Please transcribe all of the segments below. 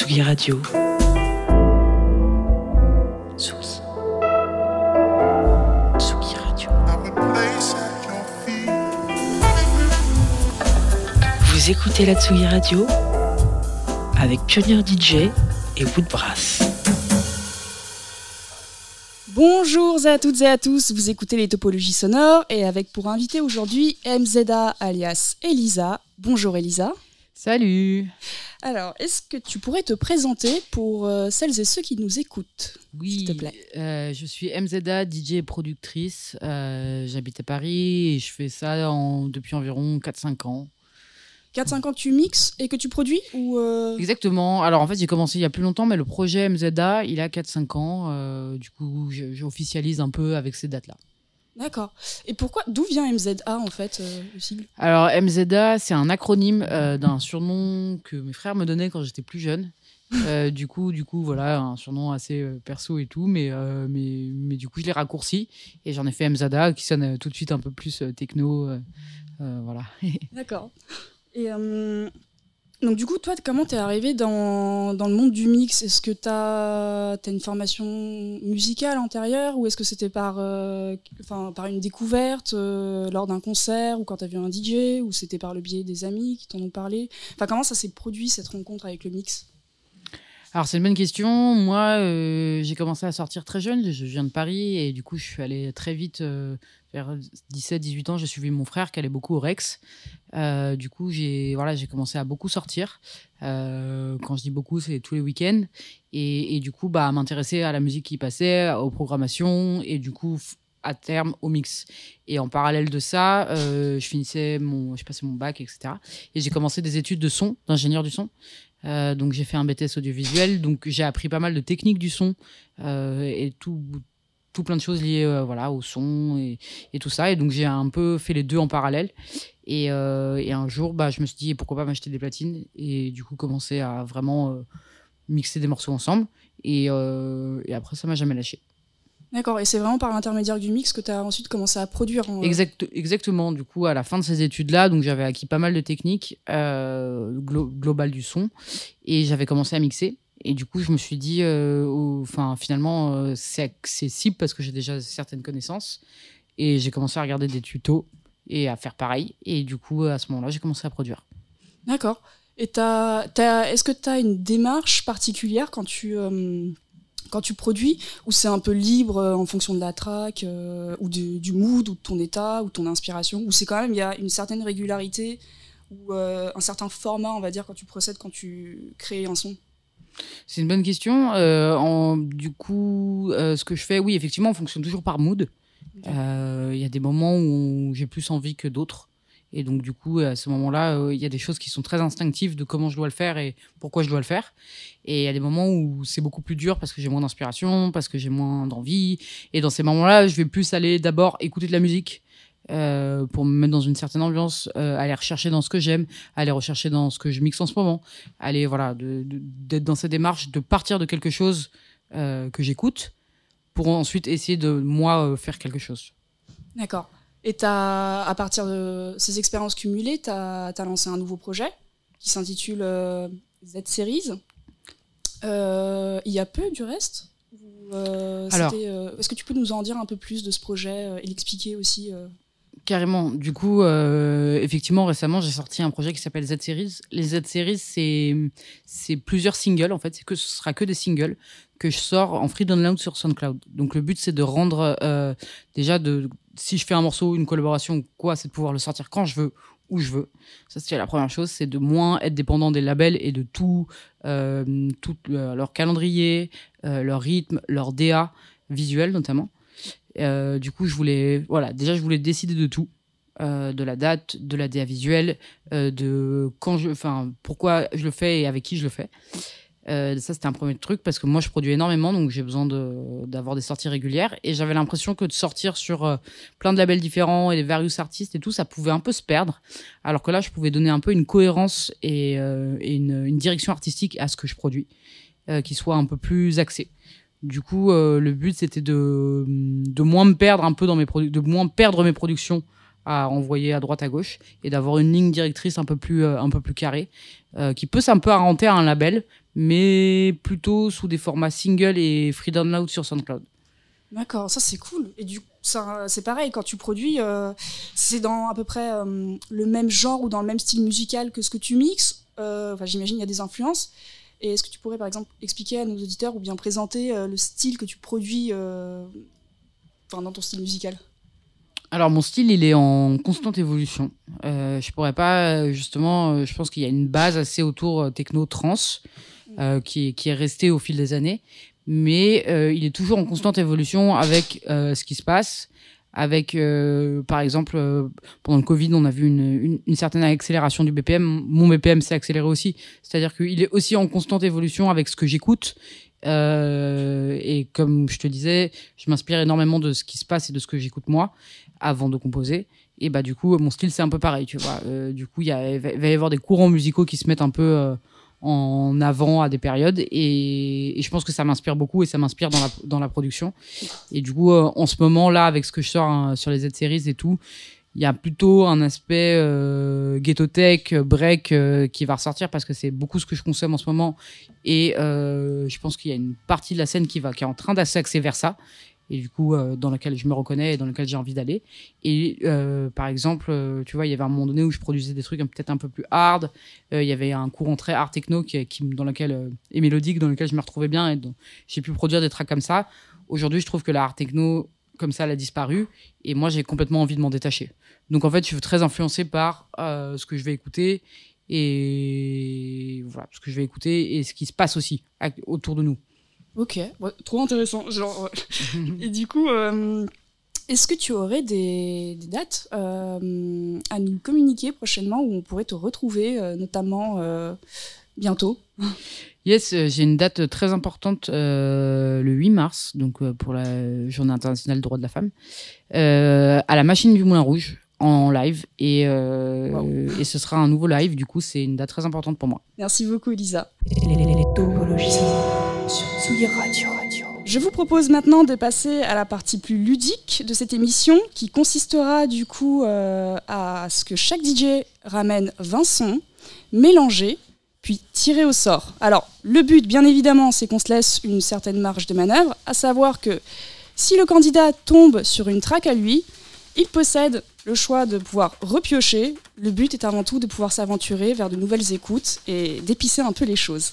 Tsugi Radio. Tsugi. Tsugi Radio. Vous écoutez la Tsugi Radio avec Pionnier DJ et Woodbrass. Bonjour à toutes et à tous, vous écoutez les topologies sonores et avec pour invité aujourd'hui MZA alias Elisa. Bonjour Elisa. Salut Alors, est-ce que tu pourrais te présenter pour euh, celles et ceux qui nous écoutent Oui, s'il te plaît? euh, je suis MZA, DJ et productrice. Euh, J'habite à Paris et je fais ça en- depuis environ 4-5 ans. 4-5 ans tu mixes et que tu produis ou euh, Exactement. Alors en fait, j'ai commencé il y a plus longtemps, mais le projet MZA, il a 4-5 ans. Euh, du coup, j'officialise un peu avec ces dates-là. D'accord. Et pourquoi D'où vient MZA en fait, euh, le sigle? Alors MZA, c'est un acronyme euh, d'un surnom que mes frères me donnaient quand j'étais plus jeune. Euh, du coup, du coup, voilà, un surnom assez euh, perso et tout, mais, mais, mais du coup, je l'ai raccourci et j'en ai fait MZA qui sonne tout de suite un peu plus techno. voilà. D'accord. Et donc du coup, toi, comment t'es arrivé dans, dans le monde du mix? Est-ce que t'as as une formation musicale antérieure ou est-ce que c'était par, euh, par une découverte euh, lors d'un concert ou quand t'as vu un DJ ou c'était par le biais des amis qui t'en ont parlé? Enfin, comment ça s'est produit cette rencontre avec le mix? Alors, c'est une bonne question. Moi, euh, j'ai commencé à sortir très jeune. Je viens de Paris et du coup, je suis allée très vite. euh, vers 17-18 ans, j'ai suivi mon frère qui allait beaucoup au Rex. Euh, du coup, j'ai voilà, j'ai commencé à beaucoup sortir. Euh, quand je dis beaucoup, c'est tous les week-ends. Et, du coup, bah, m'intéresser à la musique qui passait, aux programmations et du coup, à terme, au mix. Et en parallèle de ça, euh, je finissais mon, je passais mon bac, etc. Et j'ai commencé des études de son, d'ingénieur du son. Euh, donc j'ai fait un BTS audiovisuel, donc j'ai appris pas mal de techniques du son euh, et tout, tout plein de choses liées euh, voilà, au son et, tout ça. Et donc j'ai un peu fait les deux en parallèle. Et, un jour, bah, je me suis dit pourquoi pas m'acheter des platines et du coup commencer à vraiment mixer des morceaux ensemble. Et, et après ça m'a jamais lâché. D'accord. Et c'est vraiment par l'intermédiaire du mix que t'as ensuite commencé à produire en, Exact, exactement. Du coup, à la fin de ces études-là, donc j'avais acquis pas mal de techniques euh, glo- globales du son et j'avais commencé à mixer. Et du coup, je me suis dit, euh, finalement, euh, c'est accessible parce que j'ai déjà certaines connaissances. Et j'ai commencé à regarder des tutos et à faire pareil. Et du coup, à ce moment-là, j'ai commencé à produire. D'accord. Et est-ce que tu as une démarche particulière quand tu, euh, quand tu produis ou c'est un peu libre euh, en fonction de la track euh, ou du, du mood ou de ton état ou de ton inspiration ou c'est quand même il y a une certaine régularité ou euh, un certain format on va dire quand tu procèdes quand tu crées un son? C'est une bonne question. Euh, en- du coup, ce que je fais, oui, effectivement, on fonctionne toujours par mood. Il y a des moments où j'ai plus envie que d'autres. Et donc, du coup, à ce moment-là, euh, il y a des choses qui sont très instinctives de comment je dois le faire et pourquoi je dois le faire. Et il y a des moments où c'est beaucoup plus dur parce que j'ai moins d'inspiration, parce que j'ai moins d'envie. Et dans ces moments-là, je vais plus aller d'abord écouter de la musique euh, pour me mettre dans une certaine ambiance, euh, aller rechercher dans ce que j'aime, aller rechercher dans ce que je mixe en ce moment, aller voilà, d'être dans cette démarche de partir de quelque chose que j'écoute pour ensuite essayer de moi faire quelque chose. D'accord. Et à partir de ces expériences cumulées, tu as, lancé un nouveau projet qui s'intitule euh, Z-Series. Euh, il y a peu du reste? Euh, Est-ce que tu peux nous en dire un peu plus de ce projet et l'expliquer aussi Carrément. Du coup, euh, effectivement, récemment, j'ai sorti un projet qui s'appelle Z-Series. Les Z-Series, c'est, plusieurs singles, en fait. C'est que ce sera que des singles que je sors en free download sur SoundCloud. Donc, le but, c'est de rendre, euh, déjà, si je fais un morceau, une collaboration quoi, c'est de pouvoir le sortir quand je veux, où je veux. Ça, c'est la première chose. C'est de moins être dépendant des labels et de tout, euh, tout leur calendrier, leur rythme, leur DA visuel, notamment. Euh, du coup, je voulais, voilà, déjà, je voulais décider de tout, euh, de la date, de la DA visuelle, euh, de quand je, enfin, pourquoi je le fais et avec qui je le fais. Euh, ça, c'était un premier truc parce que moi, je produis énormément, donc j'ai besoin d'avoir des sorties régulières. Et j'avais l'impression que de sortir sur plein de labels différents et des various artistes et tout, ça pouvait un peu se perdre. Alors que là, je pouvais donner un peu une cohérence et, une, une direction artistique à ce que je produis, qui soit un peu plus axé. Du coup, euh, le but c'était de, de moins me perdre un peu dans mes de moins perdre mes productions à envoyer à droite à gauche et d'avoir une ligne directrice un peu plus euh, un peu plus carrée euh, qui peut s'apparenter à un label mais plutôt sous des formats single et free download sur SoundCloud. D'accord, ça c'est cool. Et du c'est pareil quand tu produis, c'est dans à peu près le même genre ou dans le même style musical que ce que tu mixes. J'imagine il y a des influences. Et est-ce que tu pourrais par exemple expliquer à nos auditeurs ou bien présenter le style que tu produis dans ton style musical? Alors mon style, il est en constante évolution. Euh, je pourrais pas, justement, euh, je pense qu'il y a une base assez autour euh, techno trans euh, qui, qui est restée au fil des années, mais euh, il est toujours en constante évolution avec ce qui se passe. Avec, par exemple, pendant le Covid, on a vu une, certaine accélération du BPM. Mon BPM s'est accéléré aussi, c'est-à-dire qu'il est aussi en constante évolution avec ce que j'écoute euh, et comme je te disais, je m'inspire énormément de ce qui se passe et de ce que j'écoute moi avant de composer. Et bah du coup, mon style c'est un peu pareil, tu vois. Euh, du coup, il va y avoir des courants musicaux qui se mettent un peu euh, en avant à des périodes, et, je pense que ça m'inspire beaucoup et ça m'inspire dans la, dans la production. Et du coup, euh, en ce moment là, avec ce que je sors hein, sur les Z-series et tout, il y a plutôt un aspect euh, ghetto tech, break euh, qui va ressortir parce que c'est beaucoup ce que je consomme en ce moment. Et je pense qu'il y a une partie de la scène qui, va, qui est en train d'axer vers ça. Et du coup, euh, dans laquelle je me reconnais et dans lequel j'ai envie d'aller. Et euh, par exemple, euh, tu vois, il y avait un moment donné où je produisais des trucs peut-être un peu plus hard. Il y avait un courant très art techno qui, dans lequel, et mélodique dans lequel je me retrouvais bien. Et j'ai pu produire des tracks comme ça. Aujourd'hui, je trouve que l'art techno comme ça, elle a disparu. Et moi, j'ai complètement envie de m'en détacher. Donc, en fait, je suis très influencé par ce que je vais écouter et voilà, ce que je vais écouter et ce qui se passe aussi autour de nous. Ok, ouais, trop intéressant. Genre, ouais. et du coup, euh, est-ce que tu aurais des, des dates euh, à nous communiquer prochainement où on pourrait te retrouver, euh, notamment euh, bientôt? Yes, j'ai une date très importante euh, le 8 mars, donc euh, pour la Journée internationale des droits de la femme, euh, à la Machine du Moulin Rouge en live et, wow. et ce sera un nouveau live. Du coup, c'est une date très importante pour moi. Merci beaucoup, Elisa. Je vous propose maintenant de passer à la partie plus ludique de cette émission qui consistera du coup euh, à ce que chaque DJ ramène 20 sons puis tirés au sort. Alors, le but, bien évidemment, c'est qu'on se laisse une certaine marge de manœuvre, à savoir que si le candidat tombe sur une track à lui, il possède le choix de pouvoir repiocher. Le but est avant tout de pouvoir s'aventurer vers de nouvelles écoutes et d'épicer un peu les choses.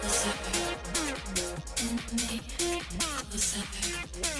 closer, in me, closer.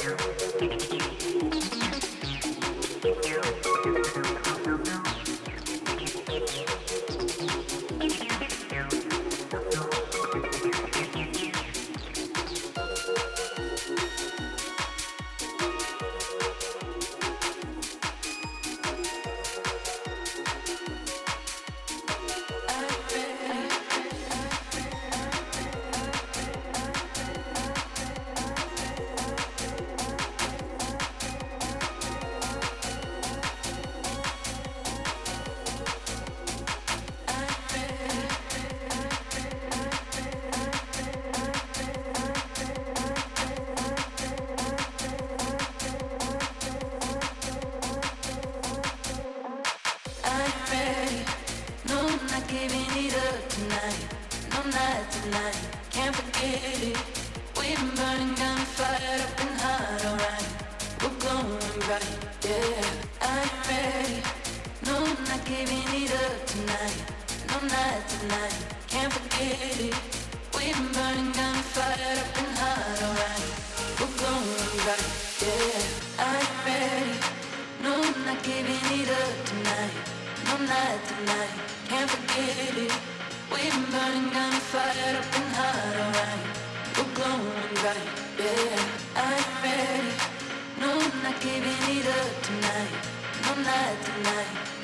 you. yeah, I'm ready. No, I'm not giving it up tonight. No, not tonight.